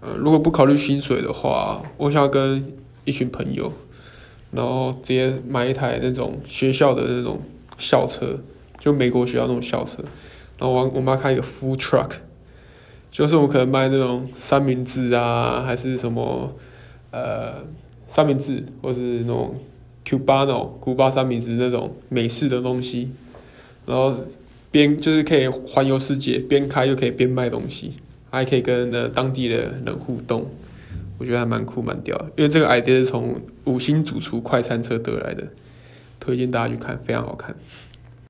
呃，如果不考虑薪水的话，我想要跟一群朋友，然后直接买一台那种学校的那种校车，就美国学校那种校车，然后我我妈开一个 food truck，就是我们可能卖那种三明治啊，还是什么呃三明治，或是那种 Cubano 古巴三明治那种美式的东西，然后边就是可以环游世界，边开又可以边卖东西。还可以跟呃当地的人互动，我觉得还蛮酷蛮屌。因为这个 idea 是从五星主厨快餐车得来的，推荐大家去看，非常好看。